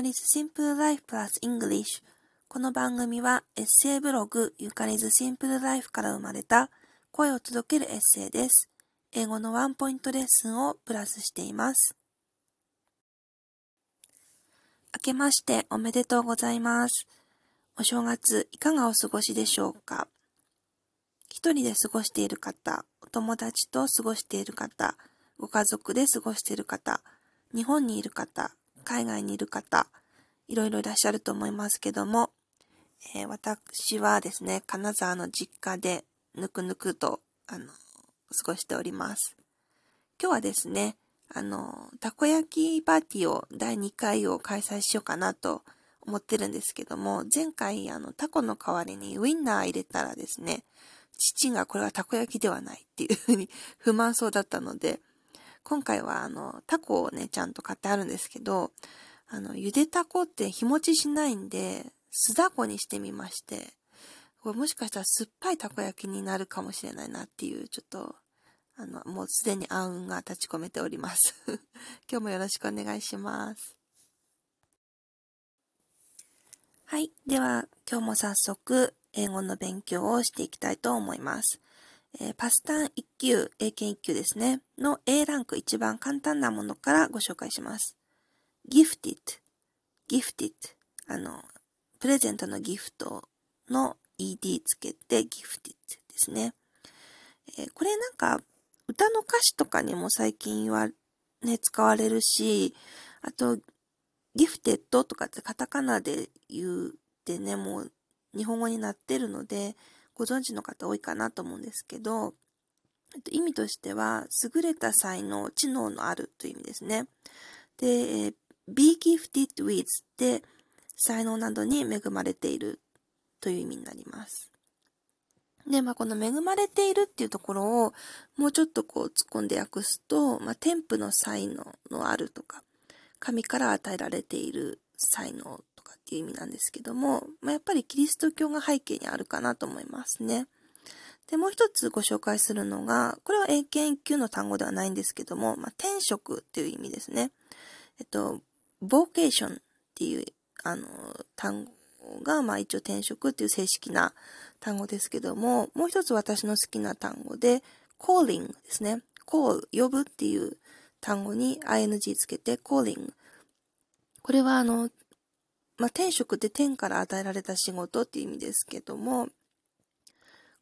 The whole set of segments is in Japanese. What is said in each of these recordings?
かり's Simple Life Plus English。この番組はエッセイブログゆかり's Simple Life から生まれた声を届けるエッセイです。英語のワンポイントレッスンをプラスしています。明けましておめでとうございます。お正月いかがお過ごしでしょうか？一人で過ごしている方、お友達と過ごしている方、ご家族で過ごしている方、日本にいる方、海外にいる方、いろいろいらっしゃると思いますけども、えー、私はですね、金沢の実家でぬくぬくと、あの、過ごしております。今日はですね、あの、たこ焼きパーティーを第2回を開催しようかなと思ってるんですけども、前回あの、タコの代わりにウインナー入れたらですね、父がこれはたこ焼きではないっていうふうに不満そうだったので、今回はあの、タコをね、ちゃんと買ってあるんですけど、あの、ゆでタコって日持ちしないんで、酢だこにしてみまして、これもしかしたら酸っぱいたこ焼きになるかもしれないなっていう、ちょっと、あの、もうすでに暗雲が立ち込めております。今日もよろしくお願いします。はい。では、今日も早速、英語の勉強をしていきたいと思います。えー、パスタン1級、英検1級ですね、の A ランク一番簡単なものからご紹介します。gifted, gifted, あの、プレゼントのギフトの ed つけて gifted ですね。えー、これなんか歌の歌詞とかにも最近はね、使われるし、あと、ギフテッドとかってカタカナで言うってね、もう日本語になってるので、ご存知の方多いかなと思うんですけど、意味としては、優れた才能、知能のあるという意味ですね。で、be gifted with って才能などに恵まれているという意味になります。で、まあ、この恵まれているっていうところをもうちょっとこう突っ込んで訳すと、まあ、天賦の才能のあるとか、神から与えられている才能とかっていう意味なんですけども、まあ、やっぱりキリスト教が背景にあるかなと思いますね。で、もう一つご紹介するのが、これは英検1級の単語ではないんですけども、まあ、転職っていう意味ですね。えっと、ボーケーションっていう、あの、単語が、まあ一応転職っていう正式な単語ですけども、もう一つ私の好きな単語で、calling ですね。call 呼ぶっていう単語に ing つけて calling。これはあの、まあ、転職って天から与えられた仕事っていう意味ですけども、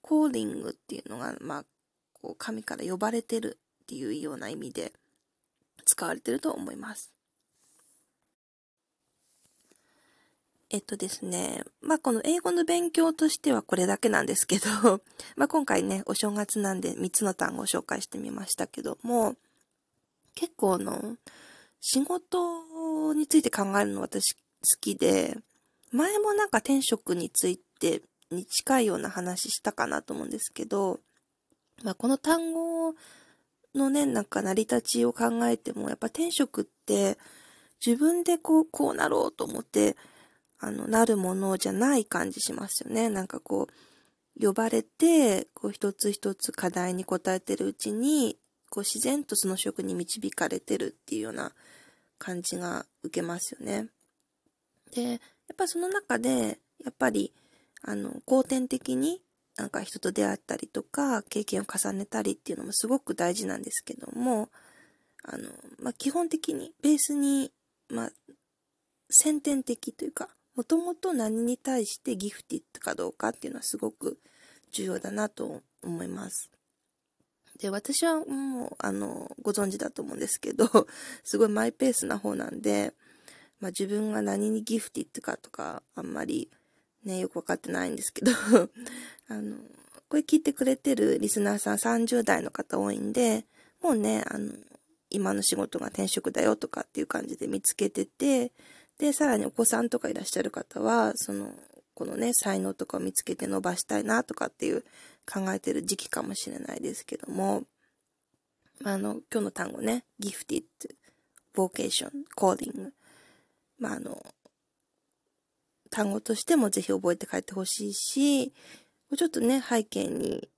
calling っていうのが、まあ、こう神から呼ばれてるっていうような意味で使われてると思います。えっとですね、まあ、この英語の勉強としてはこれだけなんですけど、まあ、今回ね、お正月なんで3つの単語を紹介してみましたけども、結構の、仕事について考えるの私好きで、前もなんか転職についてに近いような話したかなと思うんですけど、まあ、この単語のね、なんか成り立ちを考えても、やっぱ転職って自分でこう、こうなろうと思ってあの、なるものじゃない感じしますよね。なんかこう、呼ばれて、こう一つ一つ課題に答えてるうちに、こう自然とその職に導かれてるっていうような感じが受けますよね。で、やっぱその中で、やっぱり、あの、後天的になんか人と出会ったりとか、経験を重ねたりっていうのもすごく大事なんですけども、あの、まあ、基本的に、ベースに、まあ、先天的というか、もともと何に対してギフティッドかどうかっていうのはすごく重要だなと思います。で、私はもう、あの、ご存知だと思うんですけど、すごいマイペースな方なんで、まあ自分が何にギフティッドかとか、あんまりね、よくわかってないんですけど あの、これ聞いてくれてるリスナーさん30代の方多いんで、もうね、あの、今の仕事が転職だよとかっていう感じで見つけてて、で、さらにお子さんとかいらっしゃる方は、その、このね、才能とかを見つけて伸ばしたいなとかっていう考えてる時期かもしれないですけども、あの、今日の単語ね、gifted, vocation, calling。まあ、あの、単語としてもぜひ覚えて帰ってほしいし、ちょっとね、背景に、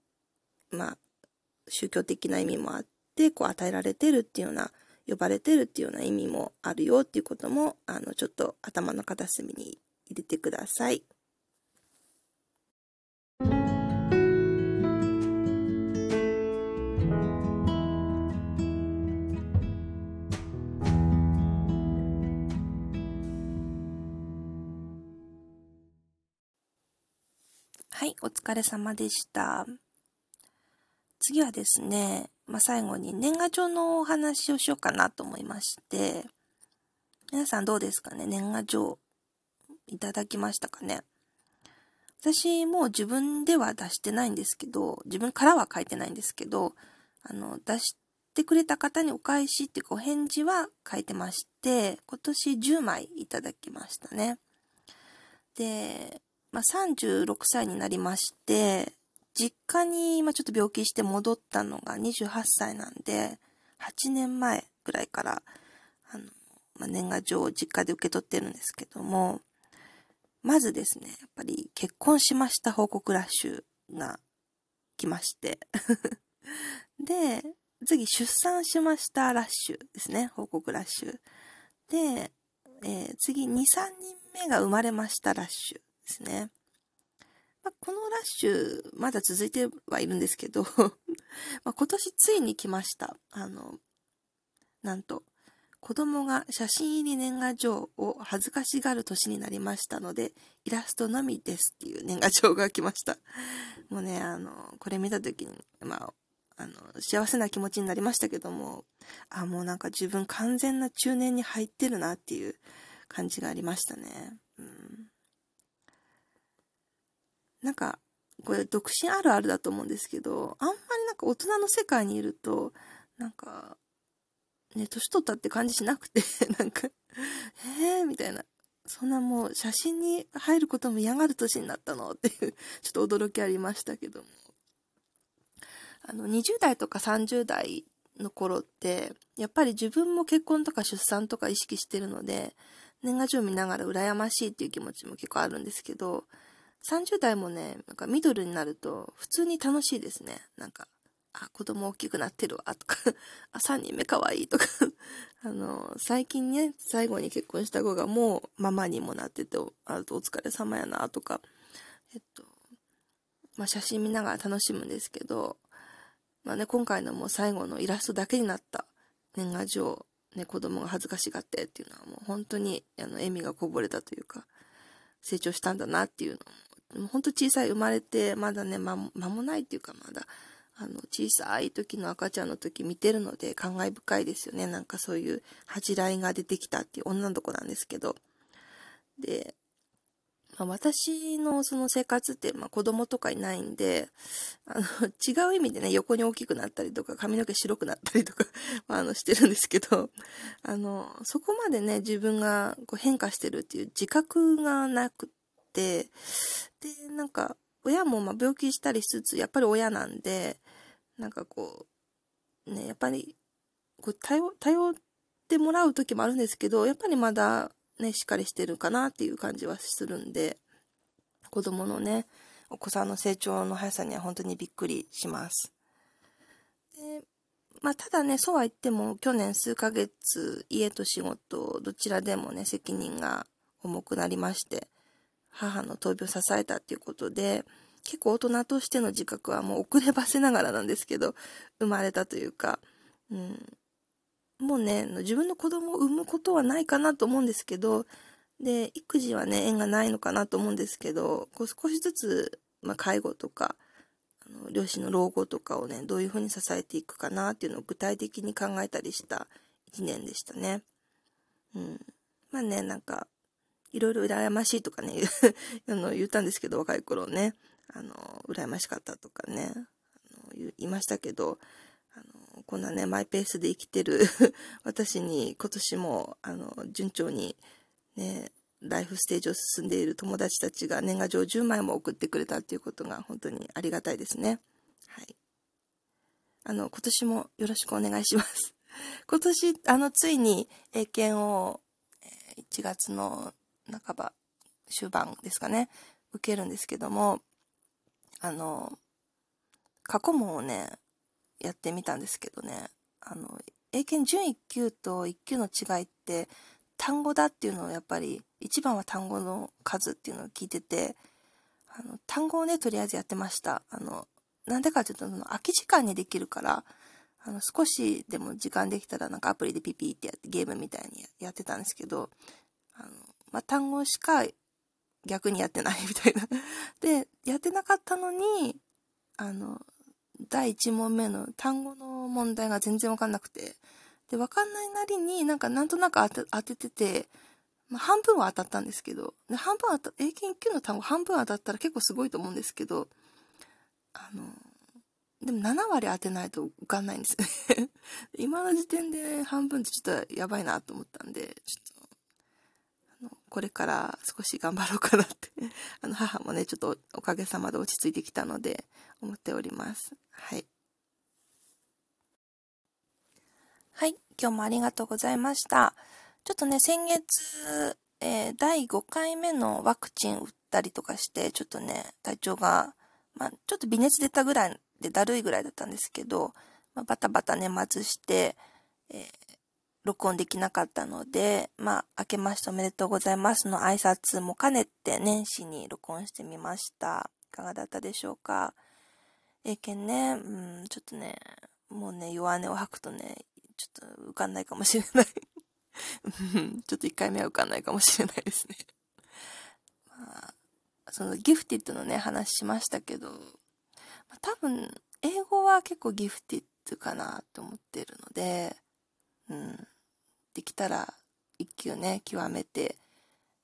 まあ、宗教的な意味もあって、こう与えられてるっていうような呼ばれてるっていうような意味もあるよっていうことも、あの、ちょっと頭の片隅に入れてください。はい、お疲れ様でした。次はですね、まあ、最後に年賀状のお話をしようかなと思いまして、皆さんどうですかね？年賀状いただきましたかね？私もう自分では出してないんですけど、自分からは書いてないんですけど、あの、出してくれた方にお返しっていうかお返事は書いてまして、今年10枚いただきましたね。で、まあ、36歳になりまして、実家に、まあ、ちょっと病気して戻ったのが28歳なんで、8年前ぐらいから、あの、まあ、年賀状を実家で受け取ってるんですけども、まずですね、やっぱり結婚しました報告ラッシュが来まして で、次出産しましたラッシュですね、報告ラッシュ。で、えー、次2、3人目が生まれましたラッシュ。ですね。まあ、このラッシュ、まだ続いてはいるんですけど ま今年ついに来ました。あの、なんと、子供が写真入り年賀状を恥ずかしがる年になりましたので、イラストのみですっていう年賀状が来ました。もうね、あの、これ見た時に、まあ、あの、幸せな気持ちになりましたけども、あ、もうなんか自分完全な中年に入ってるなっていう感じがありましたね。うんなんか、これ独身あるあるだと思うんですけど、あんまりなんか大人の世界にいると、なんか、ね、年取ったって感じしなくて、なんか、えーみたいな。そんなもう写真に入ることも嫌がる年になったのっていう、ちょっと驚きありましたけども。あの、20代とか30代の頃って、やっぱり自分も結婚とか出産とか意識してるので、年賀状見ながら羨ましいっていう気持ちも結構あるんですけど、30代もね、なんかミドルになると普通に楽しいですね。なんか、あ、子供大きくなってるわ、とかあ、3人目可愛いとか あの、最近ね、最後に結婚した子がもうママにもなってて、あとお疲れ様やな、とか、えっと、まあ、写真見ながら楽しむんですけど、まあね、今回のもう最後のイラストだけになった年賀状、ね、子供が恥ずかしがってっていうのはもう本当に、あの、笑みがこぼれたというか、成長したんだなっていうのを本当小さい生まれて、まだね、ま、間もないっていうか、まだ、あの、小さい時の赤ちゃんの時見てるので、感慨深いですよね。なんかそういう恥じらいが出てきたっていう女の子なんですけど。で、まあ、私のその生活って、まあ、子供とかいないんで、あの、違う意味でね、横に大きくなったりとか、髪の毛白くなったりとか まあ、あの、してるんですけど、あの、そこまでね、自分がこう変化してるっていう自覚がなくて、で、なんか、親もま病気したりしつつ、やっぱり親なんで、なんかこう、ね、やっぱり、こう、頼、頼ってもらう時もあるんですけど、やっぱりまだ、ね、しっかりしてるかなっていう感じはするんで、子供のね、お子さんの成長の速さには本当にびっくりします。で、まあ、ただね、そうは言っても、去年数ヶ月、家と仕事、どちらでもね、責任が重くなりまして、母の闘病を支えたっていうことで、結構大人としての自覚はもう遅ればせながらなんですけど、生まれたというか、うん、もうね、自分の子供を産むことはないかなと思うんですけど、で、育児はね、縁がないのかなと思うんですけど、こう少しずつ、まあ、介護とか、あの両親の老後とかをね、どういうふうに支えていくかなっていうのを具体的に考えたりした1年でしたね。うん。まあね、なんか、いろいろ羨ましいとかね、あの言ったんですけど、若い頃ね、あの、羨ましかったとかね、あの言いましたけど、あの、こんなね、マイペースで生きてる 私に今年も、あの、順調に、ね、ライフステージを進んでいる友達たちが年賀状10枚も送ってくれたっていうことが本当にありがたいですね。はい。あの、今年もよろしくお願いします。今年、あの、ついに英検を1月の半ば、終盤ですかね、受けるんですけども、あの、過去問をね、やってみたんですけどね、あの、英検準1級と1級の違いって単語だっていうのをやっぱり一番は単語の数っていうのを聞いててあの単語をねとりあえずやってました。あのなんでかっていうとその空き時間にできるからあの少しでも時間できたらなんかアプリでピピってやってゲームみたいにやってたんですけどあの、まあ、単語しか逆にやってない みたいな。でやってなかったのにあの第1問目の単語の問題が全然わかんなくて、で、わかんないなりになんかなんとなく当ててて、まあ、半分は当たったんですけど、で半分当た、英検1級の単語半分当たったら結構すごいと思うんですけど、あの、でも7割当てないと受かんないんですよね。今の時点で半分ってちょっとやばいなと思ったんで、ちょっと、これから少し頑張ろうかなって あの、母もね、ちょっとおかげさまで落ち着いてきたので、思っております。はい。はい、今日もありがとうございました。ちょっとね、先月、えー、第5回目のワクチン打ったりとかして、ちょっとね、体調が、まあ、ちょっと微熱出たぐらいでだるいぐらいだったんですけど、まあ、バタバタ年末して、えー、録音できなかったので、まあ、明けましておめでとうございますの挨拶も兼ねて年始に録音してみました。いかがだったでしょうか？英検ね、うん、ちょっとね、もうね、弱音を吐くとね、ちょっと受かんないかもしれない。ちょっと1回目は受かんないかもしれないですね。まあ、そのギフティッドのね、話しましたけど、まあ、多分、英語は結構ギフティッドかなと思ってるので、うん、できたら一級ね、極めて、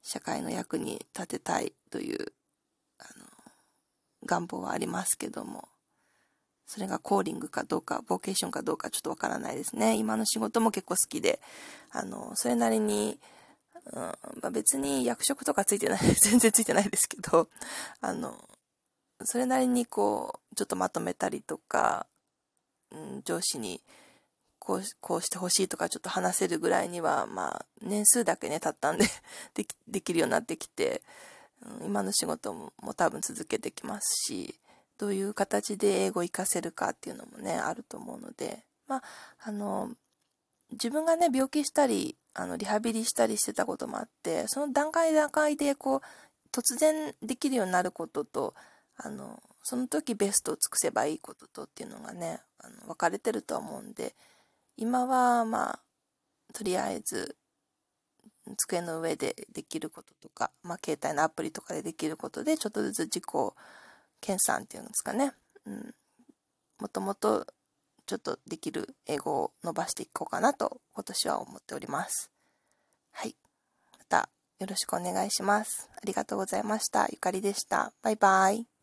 社会の役に立てたいという、あの、願望はありますけども、それがコーリングかどうか、ボーケーションかどうかちょっとわからないですね。今の仕事も結構好きで、あの、それなりに、うんまあ、別に役職とかついてない、全然ついてないですけど、あの、それなりにこう、ちょっとまとめたりとか、うん、上司に、こう、こうしてほしいとかちょっと話せるぐらいには、まあ、年数だけね、経ったんで でき、るようになってきて、うん、今の仕事も多分続けてきますし、どういう形で英語を活かせるかっていうのもね、あると思うので、まあ、あの、自分がね、病気したり、あの、リハビリしたりしてたこともあって、その段階段階で、こう、突然できるようになることと、あの、その時ベストを尽くせばいいこととっていうのがね、あの分かれてるとは思うんで、今は、まあ、とりあえず、机の上でできることとか、まあ、携帯のアプリとかでできることで、ちょっとずつ自己研鑽っていうんですかね。うん。もともとちょっとできる英語を伸ばしていこうかなと今年は思っております。はい。またよろしくお願いします。ありがとうございました。ゆかりでした。バイバイ。